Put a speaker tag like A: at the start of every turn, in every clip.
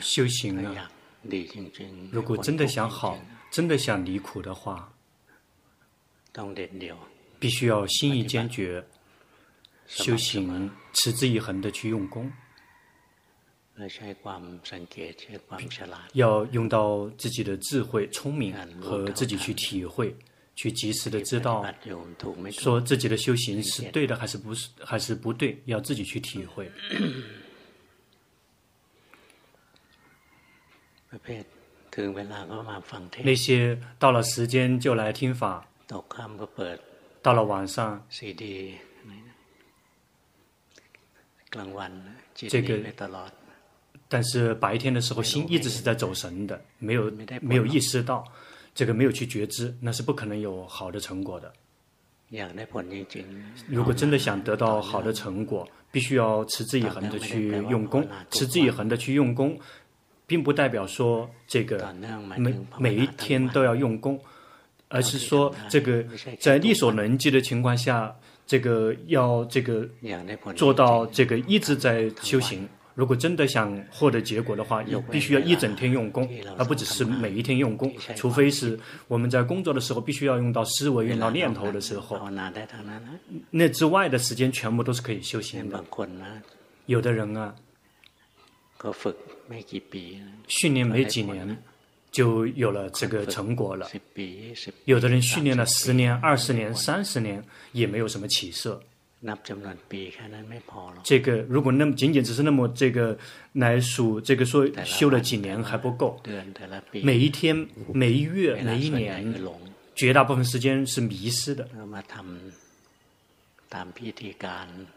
A: 修行啊，如果真的想好，真的想离苦的话，必须要心意坚决，修行持之以恒的去用功，要用到自己的智慧、聪明和自己去体会。去及时的知道，说自己的修行是对的还是不是，还是不对，要自己去体会。那些到了时间就来听法，到了晚上，这个，但是白天的时候心一直是在走神的，没有没有意识到。这个没有去觉知，那是不可能有好的成果的。如果真的想得到好的成果，必须要持之以恒的去用功。持之以恒的去用功，并不代表说这个每每一天都要用功，而是说这个在力所能及的情况下，这个要这个做到这个一直在修行。如果真的想获得结果的话，也必须要一整天用功，而不只是每一天用功。除非是我们在工作的时候必须要用到思维、用到念头的时候，那之外的时间全部都是可以修行的。有的人啊，训练没几年就有了这个成果了；有的人训练了十年、二十年、三十年也没有什么起色。这个如果那么仅仅只是那么这个来数，这个说修了几年还不够。每一天、每一月、每一年，绝大部分时间是迷失的。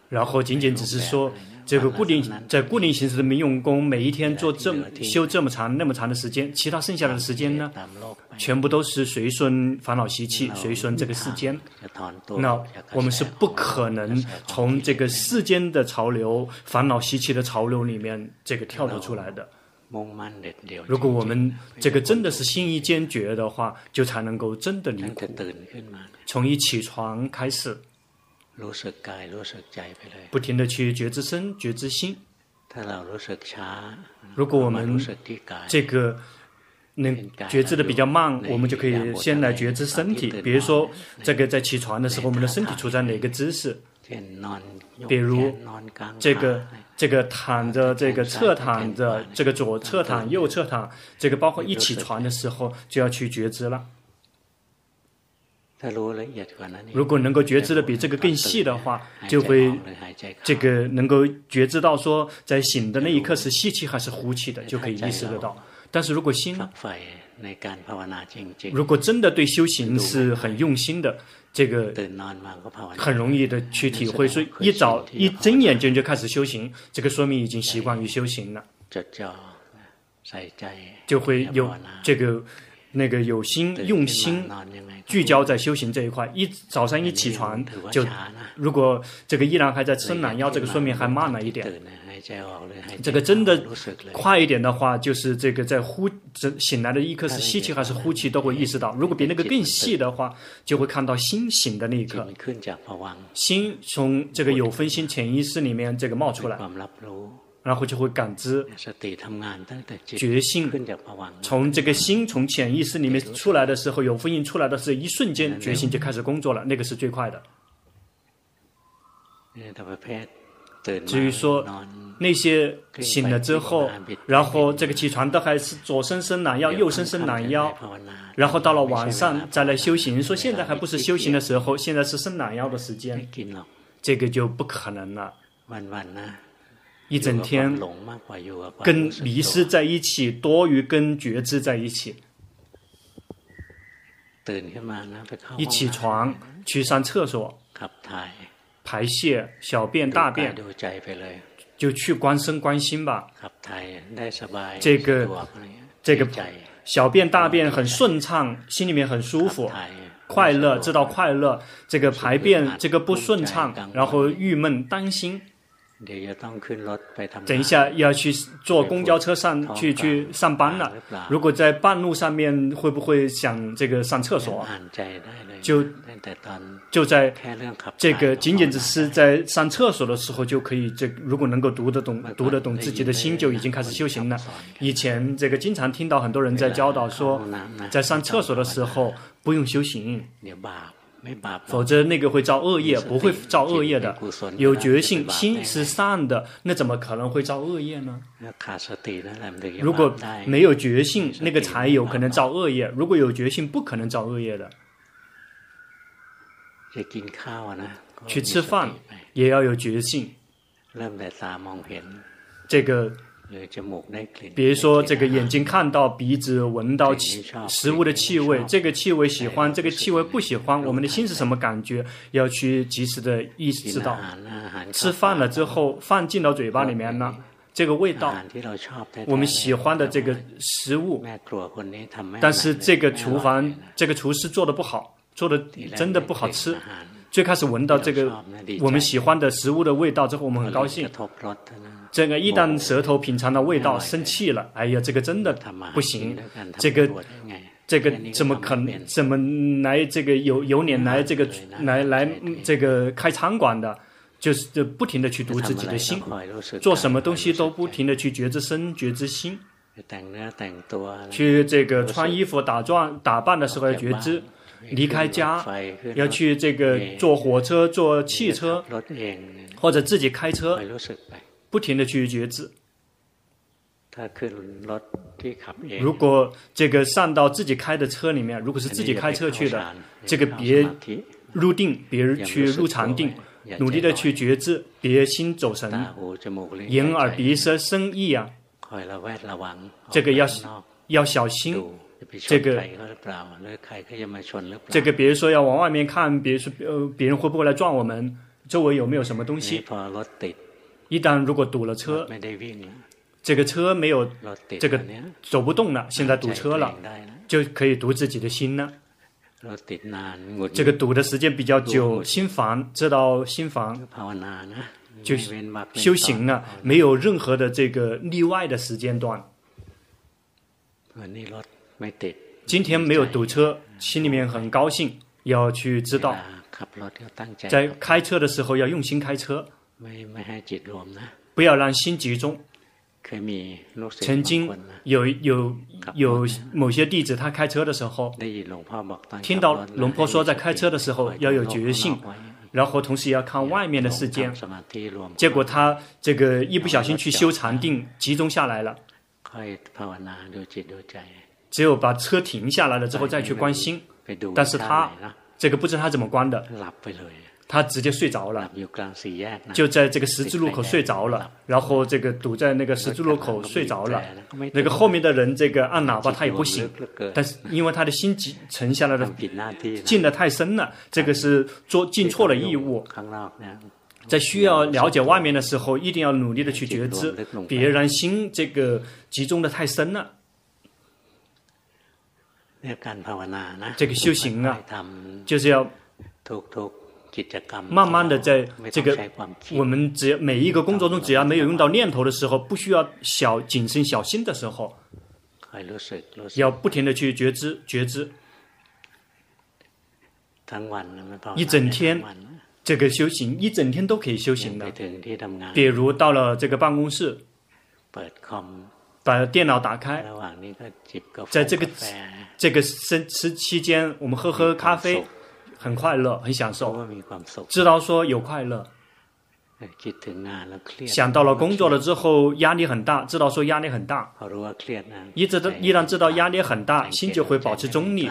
A: 然后仅仅只是说，这个固定在固定形式的民用功，每一天做这么修这么长那么长的时间，其他剩下的时间呢，全部都是随顺烦恼习气，随顺这个世间。那我们是不可能从这个世间的潮流、烦恼习气的潮流里面这个跳脱出来的。如果我们这个真的是心意坚决的话，就才能够真的离苦。从一起床开始。不停地去觉知身、觉知心。如果我们这个能觉知的比较慢，我们就可以先来觉知身体。比如说，这个在起床的时候，我们的身体处在哪个姿势？比如这个这个躺着，这个侧躺着，这个左侧躺、右侧躺，这个包括一起床的时候就要去觉知了。如果能够觉知的比这个更细的话，就会这个能够觉知到说，在醒的那一刻是吸气还是呼气的，就可以意识得到。但是如果心，如果真的对修行是很用心的，这个很容易的去体会。所以一早一睁眼睛就开始修行，这个说明已经习惯于修行了，就会有这个。那个有心用心聚焦在修行这一块，一早上一起床就，如果这个依然还在伸懒腰，这个说明还慢了一点。这个真的快一点的话，就是这个在呼这醒来的一刻是吸气还是呼气都会意识到。如果比那个更细的话，就会看到心醒的那一刻，心从这个有分心潜意识里面这个冒出来。然后就会感知觉性，从这个心从潜意识里面出来的时候，有复印出来的是一瞬间，觉性就开始工作了，那个是最快的。至于说那些醒了之后，然后这个起床都还是左伸伸懒腰，右伸伸懒腰，然后到了晚上再来修行，说现在还不是修行的时候，现在是伸懒腰的时间，这个就不可能了。一整天跟迷失在一起，多于跟觉知在一起。一起床去上厕所，排泄、小便、大便，就去观身观心吧。这个这个小便大便很顺畅，心里面很舒服，快乐，知道快乐。这个排便这个不顺畅，然后郁闷担心。等一下要去坐公交车上去去上班了。如果在半路上面会不会想这个上厕所？就就在这个仅仅只是在上厕所的时候就可以，这如果能够读得懂读得懂自己的心，就已经开始修行了。以前这个经常听到很多人在教导说，在上厕所的时候不用修行。否则那个会造恶业，不会造恶业的。有觉性，心是善的，那怎么可能会造恶业呢？如果没有觉性，那个才有可能造恶业。如果有觉性，不可能造恶业的。去吃饭也要有觉性。这个。比如说，这个眼睛看到，鼻子闻到气食物的气味，这个气味喜欢，这个气味不喜欢，我们的心是什么感觉？要去及时的意识到。吃饭了之后，饭进到嘴巴里面呢，这个味道，我们喜欢的这个食物，但是这个厨房这个厨师做的不好，做的真的不好吃。最开始闻到这个我们喜欢的食物的味道之后，我们很高兴。这个一旦舌头品尝到味道，生气了，哎呀，这个真的不行，这个这个怎么可能？怎么来这个有有脸来这个来来这个开餐馆的？就是就不停的去读自己的心，做什么东西都不停的去觉知身、觉知心。去这个穿衣服、打装打扮的时候要觉知，离开家要去这个坐火车、坐汽车，或者自己开车。不停的去觉知。如果这个上到自己开的车里面，如果是自己开车去的，这个别入定，别去入禅定，努力的去觉知，别心走神，眼耳鼻舌身意啊，这个要要小心，这个这个比如说要往外面看，比如说呃别人会不会来撞我们，周围有没有什么东西。一旦如果堵了车，这个车没有这个走不动了，现在堵车了，就可以堵自己的心了。这个堵的时间比较久，心烦，知道心烦，就修行了，没有任何的这个例外的时间段。今天没有堵车，心里面很高兴，要去知道，在开车的时候要用心开车。不要让心集中。曾经有有有某些弟子，他开车的时候，听到龙婆说，在开车的时候要有觉性，然后同时也要看外面的世界。结果他这个一不小心去修禅定，集中下来了。只有把车停下来了之后再去关心，但是他这个不知道他怎么关的。他直接睡着了，就在这个十字路口睡着了，然后这个堵在那个十字路口睡着了。那个后面的人这个按喇叭他也不醒，但是因为他的心沉下来了，进的太深了，这个是做尽错了义务。在需要了解外面的时候，一定要努力的去觉知，别让心这个集中的太深了。这个修行啊，就是要。慢慢的，在这个我们只要每一个工作中，只要没有用到念头的时候，不需要小谨慎小心的时候，要不停的去觉知觉知。一整天这个修行，一整天都可以修行的。比如到了这个办公室，把电脑打开，在这个这个时时期间，我们喝喝咖啡。很快乐，很享受，知道说有快乐。想到了工作了之后，压力很大，知道说压力很大。一直都依然知道压力很大，心就会保持中立。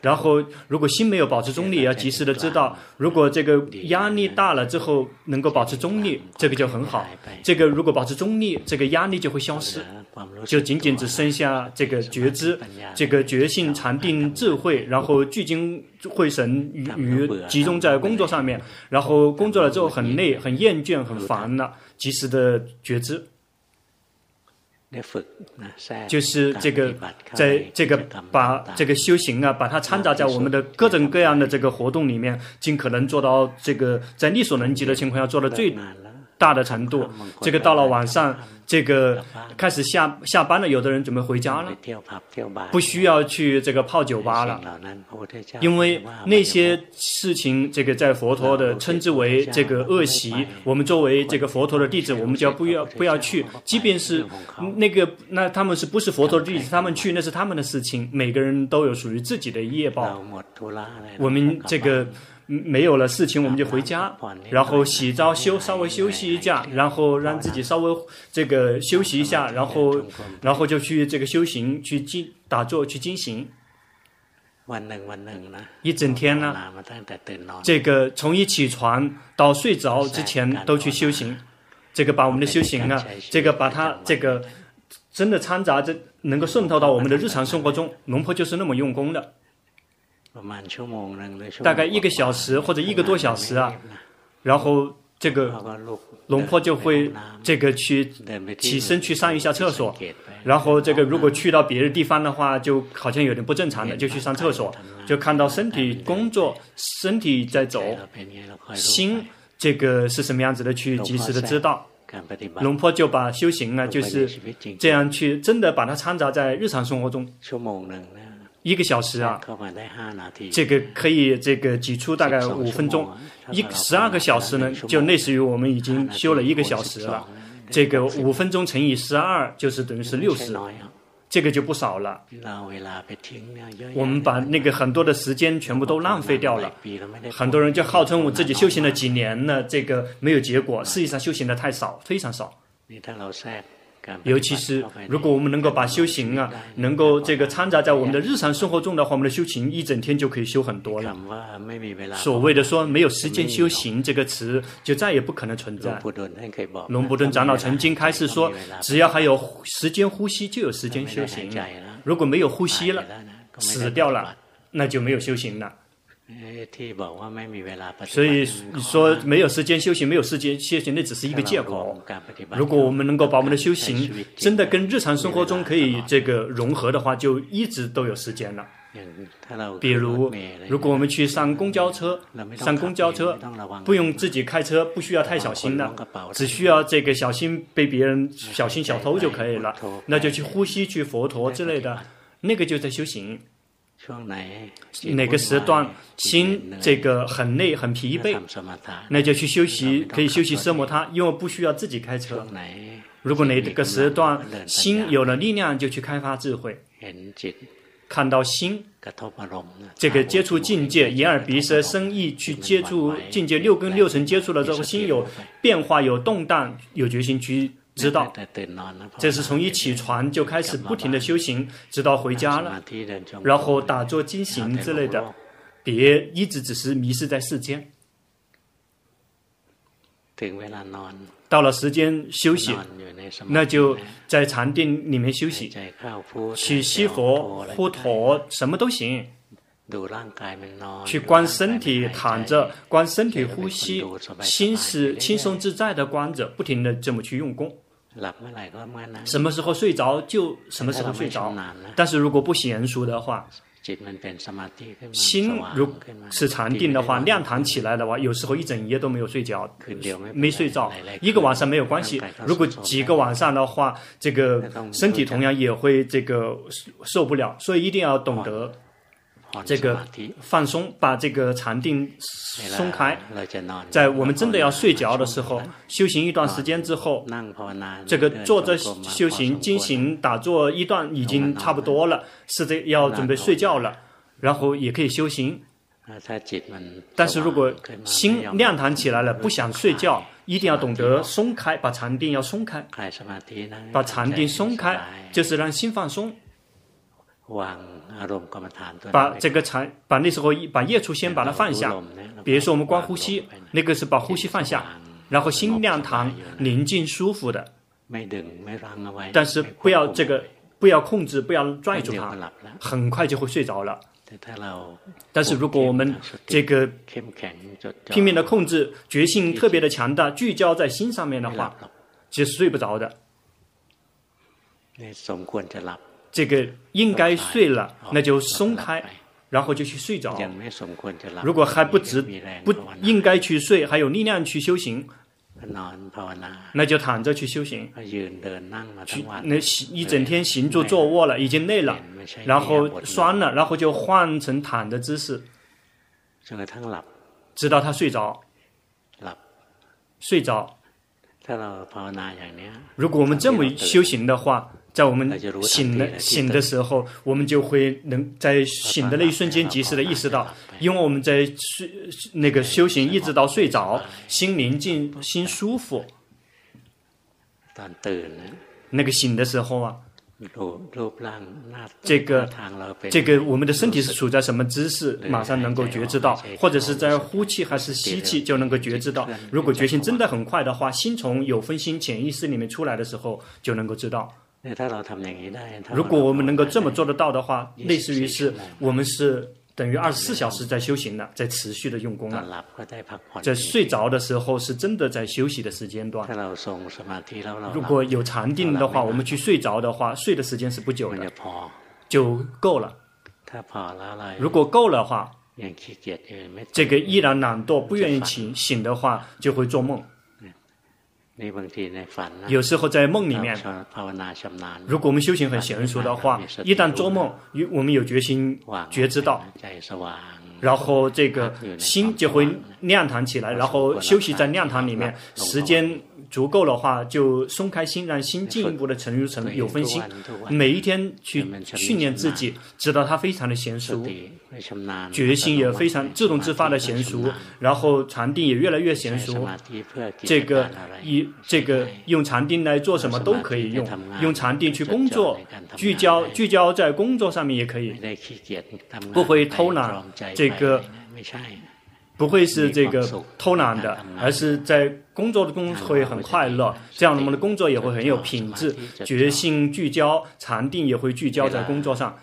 A: 然后，如果心没有保持中立，也要及时的知道，如果这个压力大了之后能够保持中立，这个就很好。这个如果保持中立，这个压力就会消失，就仅仅只剩下这个觉知、这个觉性、禅定、智慧，然后聚精会神于于集中在工作上面。然后工作了之后很累、很厌倦、很烦了，及时的觉知。就是这个，在这个把这个修行啊，把它掺杂在我们的各种各样的这个活动里面，尽可能做到这个在力所能及的情况下做到最大的程度。这个到了晚上，这个开始下下班了，有的人准备回家了，不需要去这个泡酒吧了，因为那些事情，这个在佛陀的称之为这个恶习。我们作为这个佛陀的弟子，我们就要不要不要去，即便是那个那他们是不是佛陀的弟子，他们去那是他们的事情，每个人都有属于自己的业报。我们这个。没有了事情，我们就回家，然后洗澡休稍微休息一下，然后让自己稍微这个休息一下，然后然后就去这个修行，去静打坐，去进行。一整天呢，这个从一起床到睡着之前都去修行，这个把我们的修行啊，这个把它这个真的掺杂着，能够渗透到我们的日常生活中。龙婆就是那么用功的。大概一个小时或者一个多小时啊，然后这个龙婆就会这个去起身去上一下厕所，然后这个如果去到别的地方的话，就好像有点不正常的，就去上厕所，就看到身体工作，身体在走，心这个是什么样子的，去及时的知道。龙婆就把修行呢，就是这样去真的把它掺杂在日常生活中。一个小时啊，这个可以这个挤出大概五分钟，一十二个小时呢，就类似于我们已经修了一个小时了。这个五分钟乘以十二就是等于是六十，这个就不少了。我们把那个很多的时间全部都浪费掉了，很多人就号称我自己修行了。几年了，这个没有结果，实际上修行的太少，非常少。尤其是如果我们能够把修行啊，能够这个掺杂在我们的日常生活中的话，我们的修行一整天就可以修很多了。所谓的说没有时间修行这个词，就再也不可能存在。龙布顿长老曾经开始说，只要还有时间呼吸，就有时间修行。如果没有呼吸了，死掉了，那就没有修行了。所以你说没有时间修行，没有时间修行，那只是一个借口。如果我们能够把我们的修行真的跟日常生活中可以这个融合的话，就一直都有时间了。比如，如果我们去上公交车，上公交车不用自己开车，不需要太小心了，只需要这个小心被别人小心小偷就可以了。那就去呼吸，去佛陀之类的，那个就在修行。哪个时段心这个很累很疲惫，那就去休息，可以休息奢摩他，因为不需要自己开车。如果哪个时段心有了力量，就去开发智慧，看到心这个接触境界，眼耳鼻舌身意去接触境界，六根六尘接触了之后，心有变化有动荡，有决心去。知道，这是从一起床就开始不停的修行，直到回家了，然后打坐经行之类的，别一直只是迷失在世间。到了时间休息，那就在禅定里面休息，去吸佛、呼陀，什么都行。去观身体躺着，观身体呼吸，心是轻松自在的观着，不停的这么去用功。什么时候睡着就什么时候睡着，但是如果不娴熟的话，心如是禅定的话，亮堂起来的话，有时候一整夜都没有睡觉，没睡着，一个晚上没有关系。如果几个晚上的话，这个身体同样也会这个受不了，所以一定要懂得。这个放松，把这个禅定松开，在我们真的要睡觉的时候，修行一段时间之后，这个坐着修行、经行、打坐一段已经差不多了，是这要准备睡觉了，然后也可以修行。但是如果心亮堂起来了，不想睡觉，一定要懂得松开，把禅定要松开，把禅定松开，就是让心放松。把这个禅，把那时候把业处先把它放下。比如说我们观呼吸，那个是把呼吸放下，然后心亮堂、宁静、舒服的。但是不要这个，不要控制，不要拽住它，很快就会睡着了。但是如果我们这个拼命的控制，决心特别的强大，聚焦在心上面的话，其实睡不着的。这个应该睡了，那就松开，然后就去睡着。如果还不值，不应该去睡，还有力量去修行，那就躺着去修行，去那一整天行坐坐卧了，已经累了，然后酸了，然后就换成躺的姿势，直到他睡着，睡着。如果我们这么修行的话，在我们醒的醒的时候，我们就会能在醒的那一瞬间及时的意识到，因为我们在睡那个修行一直到睡着，心宁静，心舒服。那个醒的时候啊。这个这个，我们的身体是处在什么姿势，马上能够觉知到，或者是在呼气还是吸气，就能够觉知到。如果觉醒真的很快的话，心从有分心潜意识里面出来的时候，就能够知道。如果我们能够这么做得到的话，类似于是我们是。等于二十四小时在修行了，在持续的用功了。在睡着的时候是真的在休息的时间段。如果有禅定的话，我们去睡着的话，睡的时间是不久的，就够了。如果够了的话，这个依然懒惰，不愿意醒醒的话，就会做梦。有时候在梦里面，如果我们修行很娴熟的话，一旦做梦，我们有决心觉知到，然后这个心就会亮堂起来，然后休息在亮堂里面，时间。足够的话，就松开心，让心进一步的沉入成有分心。每一天去训练自己，直到他非常的娴熟，决心也非常自动自发的娴熟，然后禅定也越来越娴熟。这个一这个用禅定来做什么都可以用，用禅定去工作，聚焦聚焦在工作上面也可以，不会偷懒。这个。不会是这个偷懒的，而是在工作的工会很快乐，这样我们的工作也会很有品质，决心聚焦，禅定也会聚焦在工作上。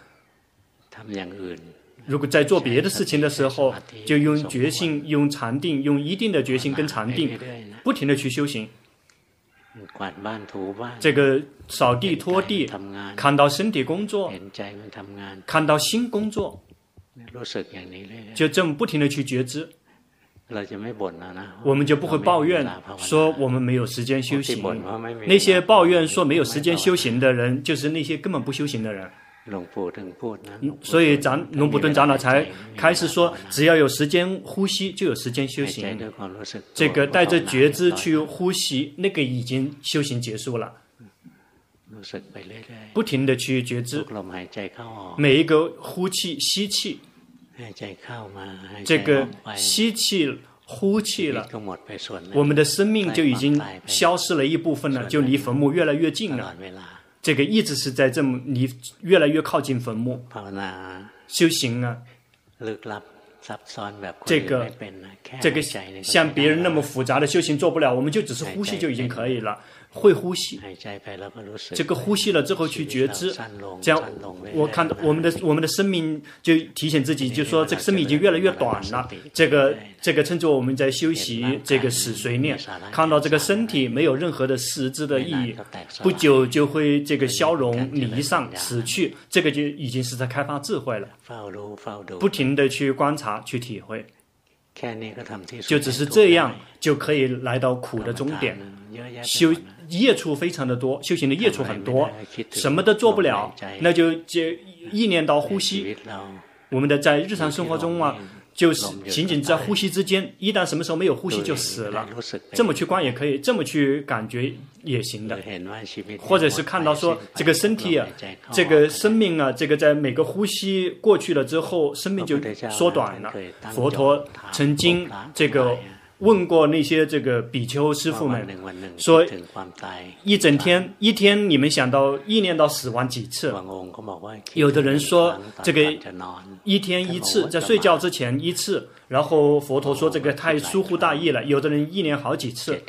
A: 如果在做别的事情的时候，就用决心、用禅定、用一定的决心跟禅定，不停的去修行。这个扫地拖地，看到身体工作，看到心工作，就这么不停的去觉知。我们就不会抱怨说我们没有时间修行。那些抱怨说没有时间修行的人，就是那些根本不修行的人。所以长龙普顿长老才开始说，只要有时间呼吸，就有时间修行。这个带着觉知去呼吸，那个已经修行结束了。不停的去觉知，每一个呼气、吸气。这个吸气、呼气了，我们的生命就已经消失了一部分了，就离坟墓越来越近了。这个一直是在这么离越来越靠近坟墓。修行啊，这个这个像别人那么复杂的修行做不了，我们就只是呼吸就已经可以了。会呼吸，这个呼吸了之后去觉知，这样我看到我们的我们的生命就提醒自己，就说这个生命已经越来越短了。这个这个称作我们在修习这个死随念，看到这个身体没有任何的实质的意义，不久就会这个消融离散死去，这个就已经是在开发智慧了。不停的去观察去体会，就只是这样就可以来到苦的终点，修。业处非常的多，修行的业处很多，什么都做不了，那就就意念到呼吸。我们的在日常生活中啊，就是仅仅在呼吸之间，一旦什么时候没有呼吸就死了。这么去观也可以，这么去感觉也行的。或者是看到说这个身体啊，这个生命啊，这个在每个呼吸过去了之后，生命就缩短了。佛陀曾经这个。问过那些这个比丘师傅们，说一整天一天你们想到意念到死亡几次？有的人说这个一天一次，在睡觉之前一次。然后佛陀说这个太疏忽大意了。有的人意念好几次，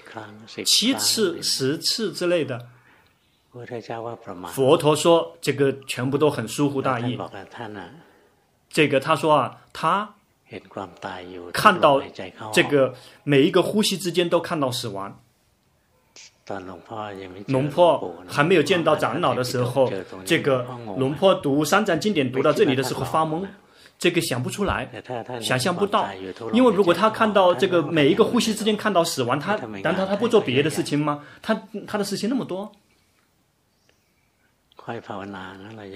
A: 七次、十次之类的。佛陀说这个全部都很疏忽大意。这个他说啊，他。看到这个每一个呼吸之间都看到死亡。龙坡还没有见到长老的时候，这个龙坡读三藏经典读到这里的时候发懵，这个想不出来，想象不到，因为如果他看到这个每一个呼吸之间看到死亡，他难道他不做别的事情吗？他他的事情那么多，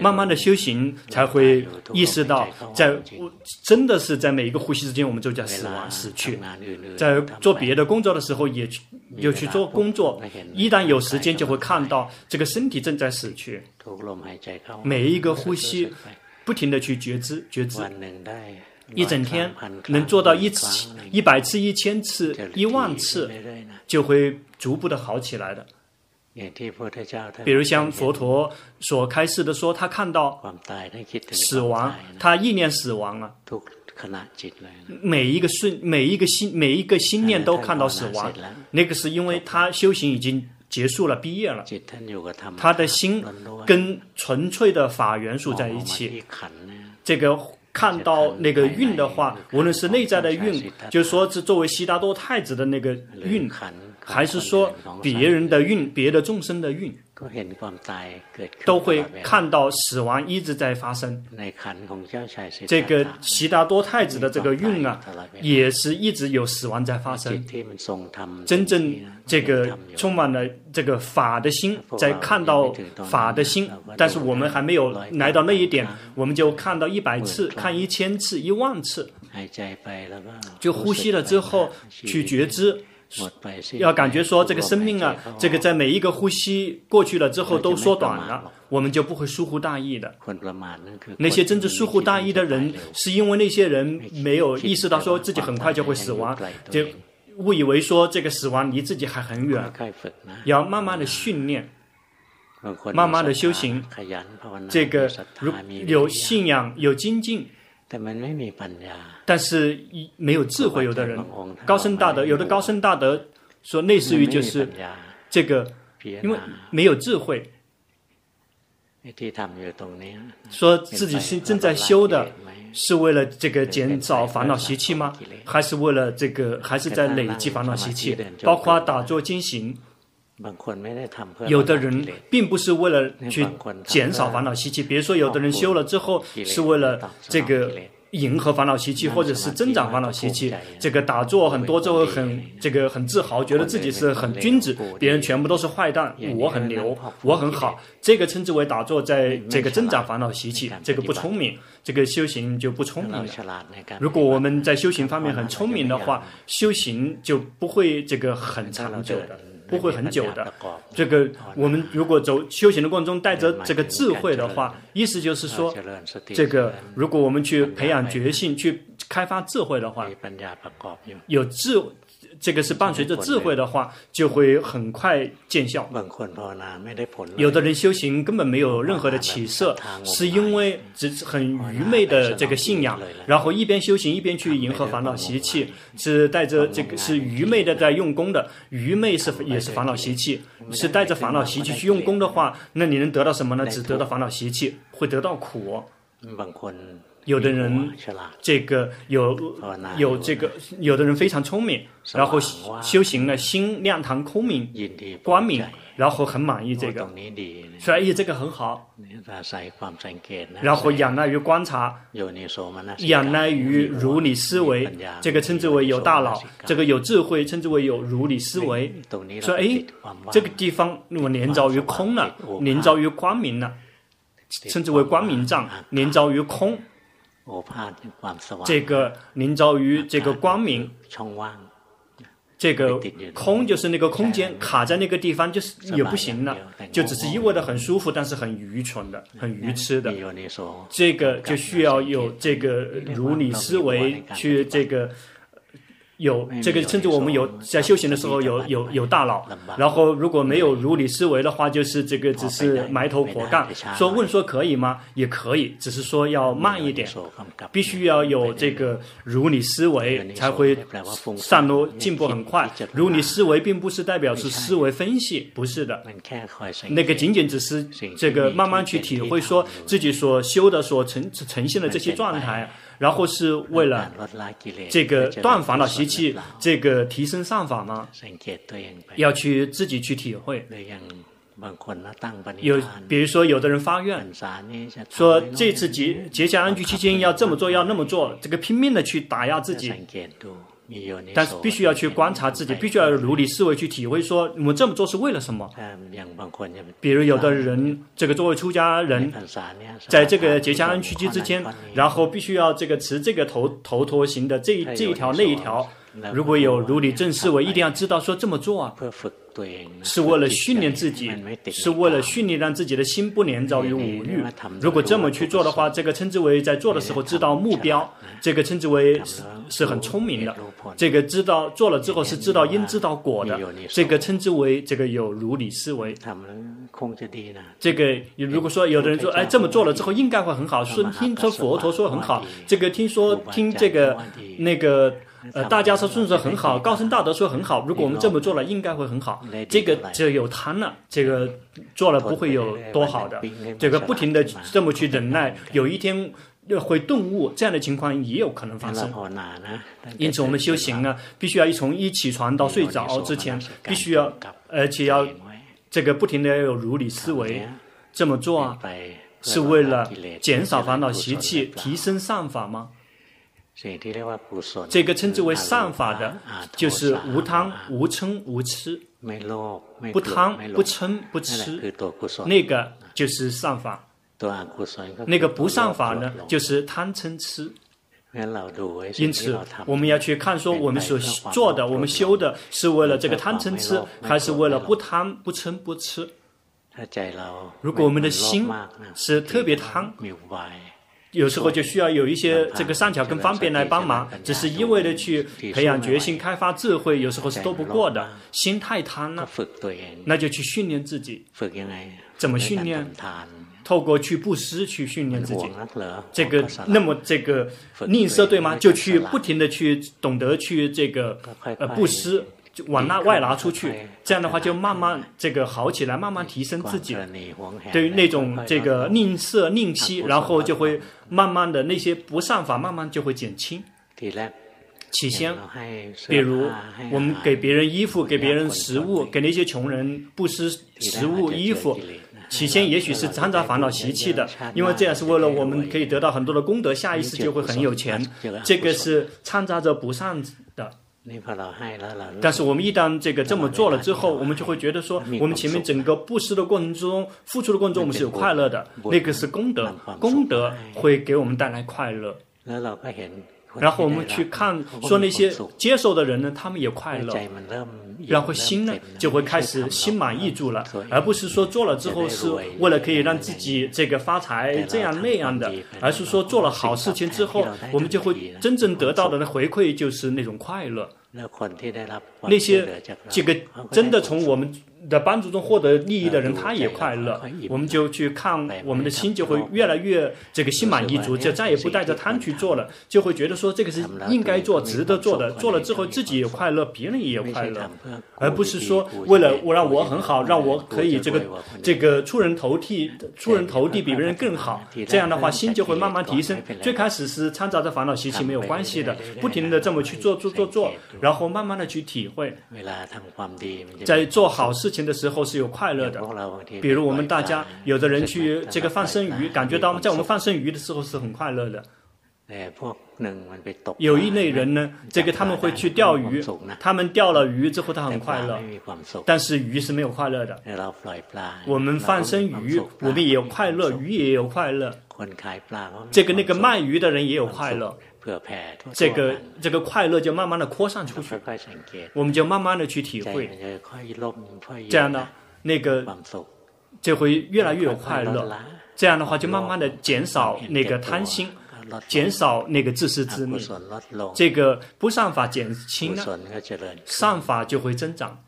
A: 慢慢的修行才会意识到，在真的是在每一个呼吸之间，我们就叫死亡死去。在做别的工作的时候，也去又去做工作，一旦有时间，就会看到这个身体正在死去，每一个呼吸。不停的去觉知，觉知，一整天能做到一次、一百次、一千次、一万次，就会逐步的好起来的。比如像佛陀所开示的说，他看到死亡，他意念死亡啊，每一个瞬、每一个心、每一个心念都看到死亡，那个是因为他修行已经。结束了，毕业了。他的心跟纯粹的法元素在一起。这个看到那个运的话，无论是内在的运，就是说是作为悉达多太子的那个蕴，还是说别人的运、别的众生的运。都会看到死亡一直在发生。这个悉达多太子的这个运啊，也是一直有死亡在发生。真正这个充满了这个法的心，在看到法的心，但是我们还没有来到那一点，我们就看到一百次，看一千次，一万次，就呼吸了之后去觉知。要感觉说这个生命啊，这个在每一个呼吸过去了之后都缩短了，我们就不会疏忽大意的。那些真正疏忽大意的人，是因为那些人没有意识到说自己很快就会死亡，就误以为说这个死亡离自己还很远。要慢慢的训练，慢慢的修行，这个如有信仰有精进。但是，一没有智慧，有的人高深大德，有的高深大德说，类似于就是这个，因为没有智慧，说自己是正在修的，是为了这个减少烦恼习气吗？还是为了这个，还是在累积烦恼习气？包括打坐经行。有的人并不是为了去减少烦恼习气，比如说有的人修了之后是为了这个迎合烦恼习气，或者是增长烦恼习气。这个打坐很多之后很这个很自豪，觉得自己是很君子，别人全部都是坏蛋，我很牛，我很好。这个称之为打坐，在这个增长烦恼习气，这个不聪明，这个修行就不聪明了。如果我们在修行方面很聪明的话，修行就不会这个很长久的。不会很久的。这个我们如果走修行的过程中带着这个智慧的话，意思就是说，这个如果我们去培养觉性，去开发智慧的话，有智。这个是伴随着智慧的话，就会很快见效。有的人修行根本没有任何的起色，是因为只是很愚昧的这个信仰，然后一边修行一边去迎合烦恼习气，是带着这个是愚昧的在用功的。愚昧是也是烦恼习气，是带着烦恼习气去用功的话，那你能得到什么呢？只得到烦恼习气，会得到苦。有的人，这个有有这个，有的人非常聪明，然后修行了心亮堂空明光明，然后很满意这个，说哎这个很好。然后仰赖于观察，仰赖于如理思维，这个称之为有大脑，这个有智慧称之为有如理思维。说哎，这个地方我连着于空了，连着于光明了，称之为光明藏，连着于空。这个临着于这个光明，这个空就是那个空间卡在那个地方，就是也不行了，就只是一味的很舒服，但是很愚蠢的，很愚痴的。这个就需要有这个如理思维去这个。有这个，甚至我们有在修行的时候有有有大脑，然后如果没有如理思维的话，就是这个只是埋头苦干。说问说可以吗？也可以，只是说要慢一点，必须要有这个如理思维才会上路进步很快。如理思维并不是代表是思维分析，不是的，那个仅仅只是这个慢慢去体会，说自己所修的所呈呈现的这些状态。然后是为了这个断烦恼习气，这个提升上法吗？要去自己去体会。有，比如说，有的人发愿，说这次节节假安居期间要这么做，要那么做，这个拼命的去打压自己。但是必须要去观察自己，必须要如理思维去体会，说我们这么做是为了什么？比如有的人，这个作为出家人，在这个结香安居期之间，然后必须要这个持这个头头陀行的这这一条那一条。如果有如理正思维，一定要知道说这么做啊，是为了训练自己，是为了训练让自己的心不粘着于五欲。如果这么去做的话，这个称之为在做的时候知道目标，这个称之为是是很聪明的。这个知道做了之后是知道因知道果的，这个称之为这个有如理思维。这个如果说有的人说，哎，这么做了之后应该会很好，说听说佛陀说很好，这个听说听这个那个。呃，大家说顺说很好，高僧大德说很好。如果我们这么做了，应该会很好。这个就有贪了，这个做了不会有多好的。这个不停的这么去忍耐，有一天会顿悟，这样的情况也有可能发生。因此，我们修行呢，必须要从一起床到睡着之前，必须要，而且要这个不停的要有如理思维。这么做啊，是为了减少烦恼习气，提升善法吗？这个称之为善法的，就是无贪、无嗔、无痴，不贪、不嗔、不痴，那个就是善法。那个不善法呢，就是贪嗔痴。因此，我们要去看说，我们所做的、我们修的，是为了这个贪嗔痴，还是为了不贪、不嗔、不痴？如果我们的心是特别贪。有时候就需要有一些这个善巧跟方便来帮忙，只是一味的去培养决心、开发智慧，有时候是斗不过的。心太贪了，那就去训练自己。怎么训练？透过去布施去训练自己。这个那么这个吝啬对吗？就去不停的去懂得去这个呃布施。就往那外拿出去，这样的话就慢慢这个好起来，慢慢提升自己。对于那种这个吝啬、吝惜，然后就会慢慢的那些不善法，慢慢就会减轻。起先，比如我们给别人衣服，给别人食物，给那些穷人布施食物、衣服，起先也许是掺杂烦恼习气的，因为这样是为了我们可以得到很多的功德，下一世就会很有钱。这个是掺杂着不善的。但是我们一旦这个这么做了之后，我们就会觉得说，我们前面整个布施的过程中、付出的过程中，我们是有快乐的，那个是功德，功德会给我们带来快乐。然后我们去看，说那些接受的人呢，他们也快乐，然后心呢就会开始心满意足了，而不是说做了之后是为了可以让自己这个发财这样那样的，而是说做了好事情之后，我们就会真正得到的回馈就是那种快乐。那些这个真的从我们的帮助中获得利益的人，他也快乐。我们就去看，我们的心就会越来越这个心满意足，就再也不带着贪去做了，就会觉得说这个是应该做、值得做的。做了之后自己也快乐，别人也快乐，而不是说为了我让我很好，让我可以这个这个出人头地、出人头地比别人更好。这样的话，心就会慢慢提升。最开始是掺杂着烦恼习气没有关系的，不停的这么去做做做做。然后慢慢的去体会，在做好事情的时候是有快乐的。比如我们大家，有的人去这个放生鱼，感觉到在我们放生鱼的时候是很快乐的。有一类人呢，这个他们会去钓鱼，他们钓了鱼之后他很快乐，但是鱼是没有快乐的。我们放生鱼，我们也有快乐，鱼也有快乐。这个那个卖鱼的人也有快乐。这个这个快乐就慢慢的扩散出去，我们就慢慢的去体会，这样呢，那个就会越来越有快乐。这样的话，就慢慢的减少那个贪心，减少那个自私自利，这个不善法减轻了，善法就会增长。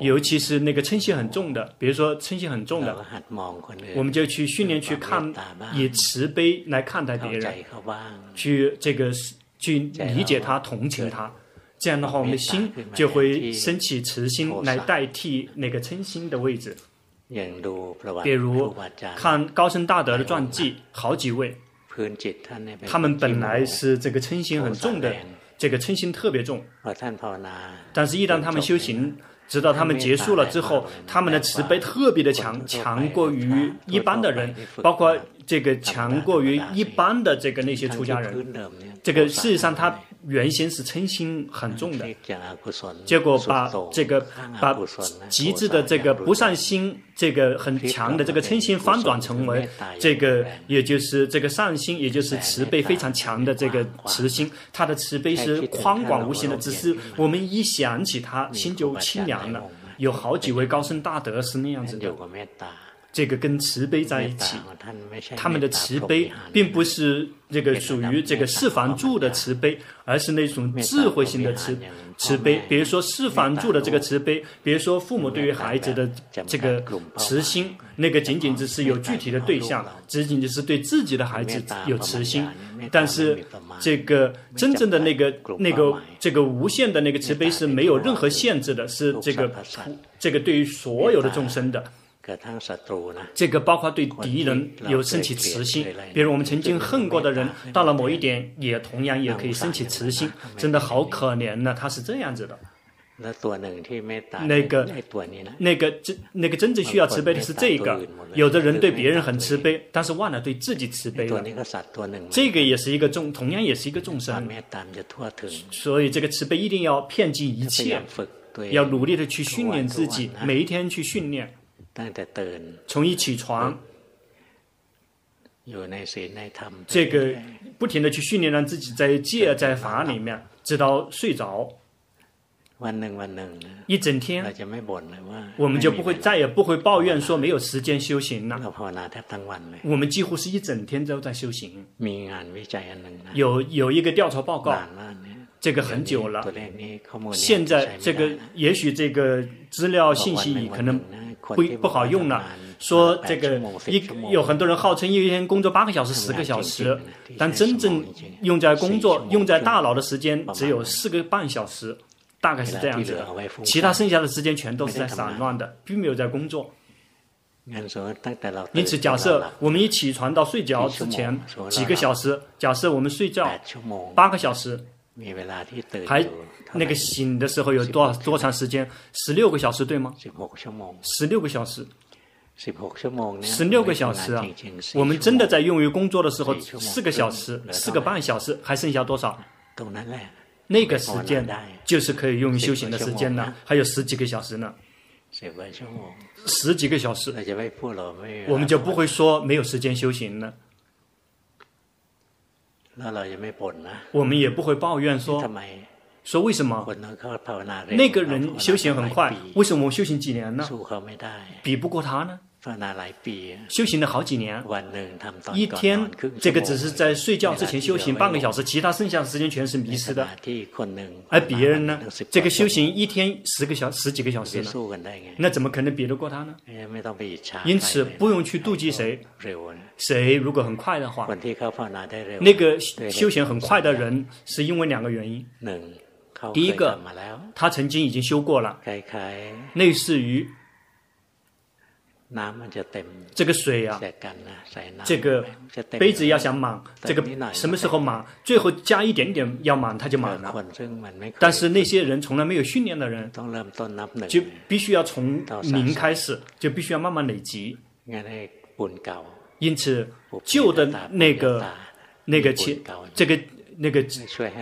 A: 尤其是那个嗔心很重的，比如说嗔心很重的，我们就去训练去看，以慈悲来看待别人，去这个去理解他、同情他，这样的话，我们的心就会升起慈心来代替那个嗔心的位置。比如看高僧大德的传记，好几位，他们本来是这个嗔心很重的。这个嗔心特别重，但是，一旦他们修行，直到他们结束了之后，他们的慈悲特别的强，强过于一般的人，包括这个强过于一般的这个那些出家人。这个事实上，他原先是嗔心很重的，结果把这个把极致的这个不善心，这个很强的这个嗔心翻转成为这个，也就是这个善心，也就是慈悲非常强的这个慈心。他的慈悲是宽广无形的，只是我们一想起他，心就清凉了。有好几位高僧大德是那样子的。这个跟慈悲在一起，他们的慈悲并不是这个属于这个四房住的慈悲，而是那种智慧性的慈慈悲。比如说四房住的这个慈悲，比如说父母对于孩子的这个慈心，那个仅仅只是有具体的对象，仅仅只是对自己的孩子有慈心。但是这个真正的那个那个这个无限的那个慈悲是没有任何限制的，是这个这个对于所有的众生的。这个包括对敌人有升起慈心，比如我们曾经恨过的人，到了某一点也同样也可以升起慈心，真的好可怜呢。他是这样子的。那个那个真那个真正需要慈悲的是这个，有的人对别人很慈悲，但是忘了对自己慈悲了。这个也是一个众，同样也是一个众生。所以这个慈悲一定要遍及一切，要努力的去训练自己，每一天去训练。从一起床，这个不停的去训练，让自己在戒在法里面，直到睡着。一整天，我们就不会再也不会抱怨说没有时间修行了。我们几乎是一整天都在修行。有有一个调查报告，这个很久了。现在这个也许这个资料信息可能。不不好用了，说这个一有很多人号称一天工作八个小时、十个小时，但真正用在工作、用在大脑的时间只有四个半小时，大概是这样子的。其他剩下的时间全都是在散乱的，并没有在工作。因此，假设我们一起床到睡觉之前几个小时，假设我们睡觉八个小时，还。那个醒的时候有多少多长时间？十六个小时对吗？十六个小时，十六个小时啊！我们真的在用于工作的时候，四个小时，四个半小时，还剩下多少？那个时间就是可以用于修行的时间呢，还有十几个小时呢。十几个小时，我们就不会说没有时间修行了。我们也不会抱怨说。说为什么那个人修行很快？为什么我修行几年呢？比不过他呢？修行了好几年，一天这个只是在睡觉之前修行半个小时，其他剩下的时间全是迷失的。而别人呢？这个修行一天十个小十几个小时呢？那怎么可能比得过他呢？因此不用去妒忌谁，谁如果很快的话，那个修行很快的人是因为两个原因。第一个，他曾经已经修过了，类似于这个水啊，这个杯子要想满，这个什么时候满？最后加一点点要满，它就满了。但是那些人从来没有训练的人，就必须要从零开始，就必须要慢慢累积。因此，旧的那个那个钱，这个。那个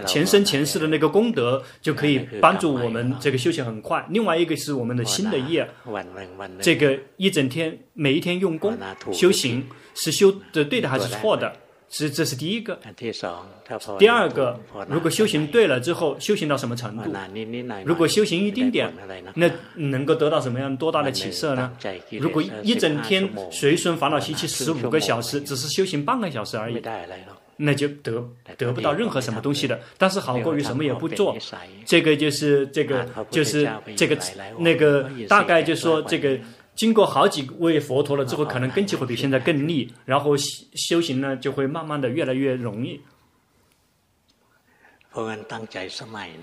A: 前生前世的那个功德就可以帮助我们这个修行很快。另外一个是我们的新的业，这个一整天每一天用功修行是修的对的还是错的？是这是第一个。第二个，如果修行对了之后，修行到什么程度？如果修行一丁点，那能够得到什么样多大的起色呢？如果一整天随顺烦恼习气十五个小时，只是修行半个小时而已。那就得得不到任何什么东西的，但是好过于什么也不做。这个就是这个就是这个那个大概就是说这个经过好几位佛陀了之后，可能根基会比现在更利，然后修修行呢就会慢慢的越来越容易。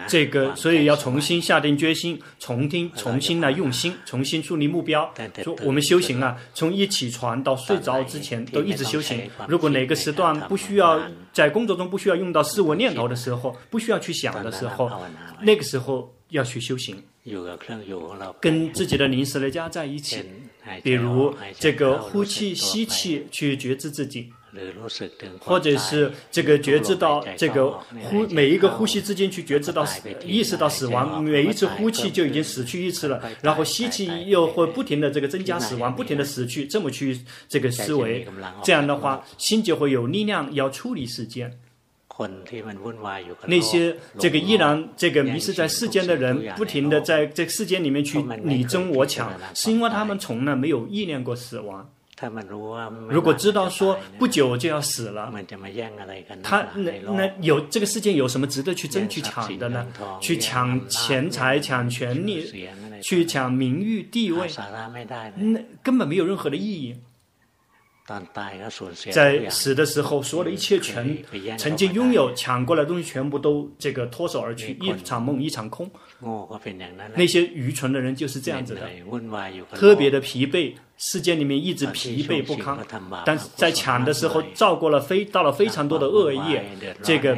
A: 这个，所以要重新下定决心，重听，重新来用心，重新树立目标。说我们修行啊，从一起床到睡着之前都一直修行。如果哪个时段不需要在工作中不需要用到思维念头的时候，不需要去想的时候，那个时候要去修行。跟自己的临时的家在一起，比如这个呼气、吸气去觉知自己，或者是这个觉知到这个呼每一个呼吸之间去觉知到意识到死亡，每一次呼气就已经死去一次了，然后吸气又会不停的这个增加死亡，不停的死去，这么去这个思维，这样的话心就会有力量要处理世间。那些这个依然这个迷失在世间的人，不停的在这世间里面去你争我抢，是因为他们从来没有意念过死亡。如果知道说不久就要死了，他那那有这个世界有什么值得去争去抢的呢？去抢钱财、抢权力、去抢名誉地位，那根本没有任何的意义。在死的时候，所有的一切全曾经拥有、抢过来的东西，全部都这个脱手而去，一场梦，一场空。那些愚蠢的人就是这样子的，特别的疲惫，世界里面一直疲惫不堪，但是在抢的时候，造过了非到了非常多的恶业，这个。